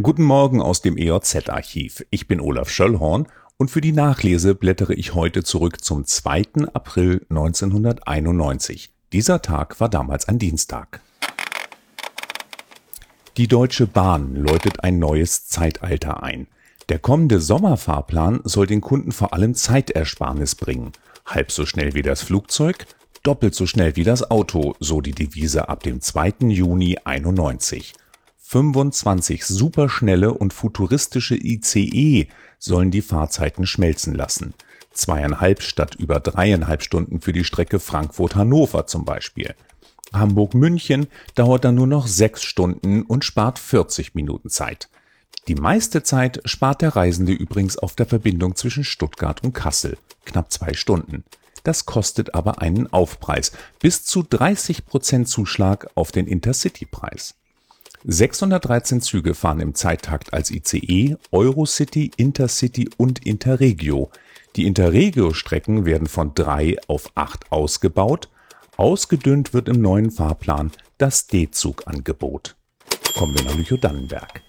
Guten Morgen aus dem EOZ-Archiv. Ich bin Olaf Schöllhorn und für die Nachlese blättere ich heute zurück zum 2. April 1991. Dieser Tag war damals ein Dienstag. Die Deutsche Bahn läutet ein neues Zeitalter ein. Der kommende Sommerfahrplan soll den Kunden vor allem Zeitersparnis bringen. Halb so schnell wie das Flugzeug, doppelt so schnell wie das Auto, so die Devise ab dem 2. Juni 91. 25 superschnelle und futuristische ICE sollen die Fahrzeiten schmelzen lassen. Zweieinhalb statt über dreieinhalb Stunden für die Strecke Frankfurt-Hannover zum Beispiel. Hamburg-München dauert dann nur noch sechs Stunden und spart 40 Minuten Zeit. Die meiste Zeit spart der Reisende übrigens auf der Verbindung zwischen Stuttgart und Kassel, knapp zwei Stunden. Das kostet aber einen Aufpreis, bis zu 30 Prozent Zuschlag auf den Intercity-Preis. 613 Züge fahren im Zeittakt als ICE, Eurocity, Intercity und Interregio. Die Interregio-Strecken werden von drei auf acht ausgebaut. Ausgedünnt wird im neuen Fahrplan das D-Zug-Angebot. Kommen wir nach Lüchow-Dannenberg.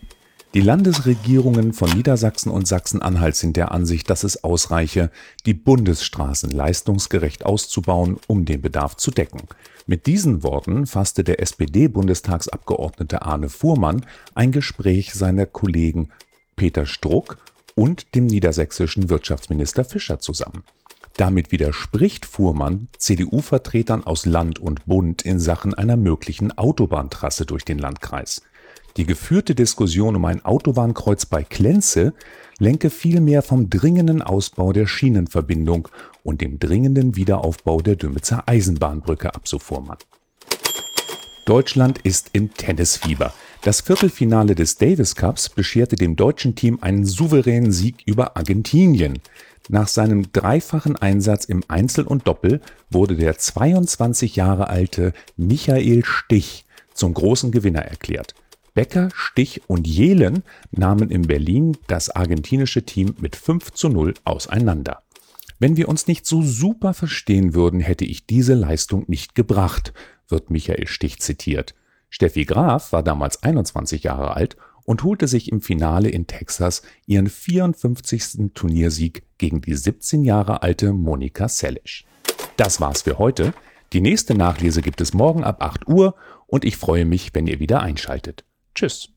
Die Landesregierungen von Niedersachsen und Sachsen-Anhalt sind der Ansicht, dass es ausreiche, die Bundesstraßen leistungsgerecht auszubauen, um den Bedarf zu decken. Mit diesen Worten fasste der SPD-Bundestagsabgeordnete Arne Fuhrmann ein Gespräch seiner Kollegen Peter Struck und dem niedersächsischen Wirtschaftsminister Fischer zusammen. Damit widerspricht Fuhrmann CDU-Vertretern aus Land und Bund in Sachen einer möglichen Autobahntrasse durch den Landkreis. Die geführte Diskussion um ein Autobahnkreuz bei Klenze lenke vielmehr vom dringenden Ausbau der Schienenverbindung und dem dringenden Wiederaufbau der Dümmitzer Eisenbahnbrücke ab, so Fuhrmann. Deutschland ist im Tennisfieber. Das Viertelfinale des Davis Cups bescherte dem deutschen Team einen souveränen Sieg über Argentinien. Nach seinem dreifachen Einsatz im Einzel und Doppel wurde der 22 Jahre alte Michael Stich zum großen Gewinner erklärt. Becker, Stich und Jelen nahmen in Berlin das argentinische Team mit 5 zu 0 auseinander. Wenn wir uns nicht so super verstehen würden, hätte ich diese Leistung nicht gebracht, wird Michael Stich zitiert. Steffi Graf war damals 21 Jahre alt und holte sich im Finale in Texas ihren 54. Turniersieg gegen die 17 Jahre alte Monika Seles. Das war's für heute. Die nächste Nachlese gibt es morgen ab 8 Uhr und ich freue mich, wenn ihr wieder einschaltet. Tschüss.